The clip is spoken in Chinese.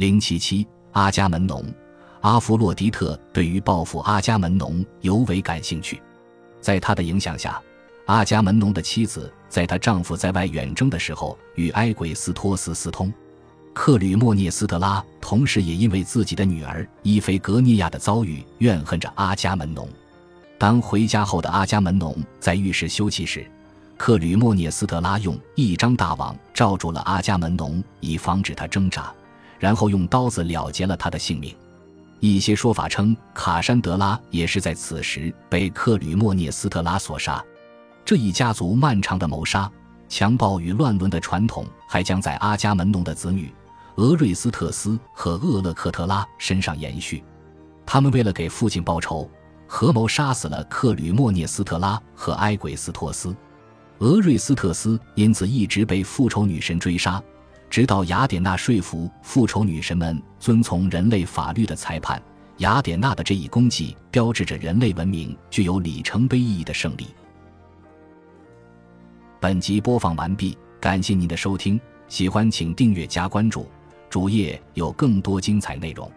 零七七，阿伽门农。阿弗洛狄特对于报复阿伽门农尤为感兴趣，在他的影响下，阿伽门农的妻子在她丈夫在外远征的时候与埃鬼斯托斯私通。克吕莫涅斯特拉同时也因为自己的女儿伊菲格尼亚的遭遇怨恨着阿伽门农。当回家后的阿伽门农在浴室休憩时，克吕莫涅斯特拉用一张大网罩住了阿伽门农，以防止他挣扎，然后用刀子了结了他的性命。一些说法称，卡珊德拉也是在此时被克吕莫涅斯特拉所杀。这一家族漫长的谋杀、强暴与乱伦的传统，还将在阿伽门农的子女俄瑞斯特斯和厄勒克特拉身上延续。他们为了给父亲报仇，合谋杀死了克吕莫涅斯特拉和埃鬼斯托斯。俄瑞斯特斯因此一直被复仇女神追杀。直到雅典娜说服复仇女神们遵从人类法律的裁判，雅典娜的这一功绩标志着人类文明具有里程碑意义的胜利。本集播放完毕，感谢您的收听，喜欢请订阅加关注，主页有更多精彩内容。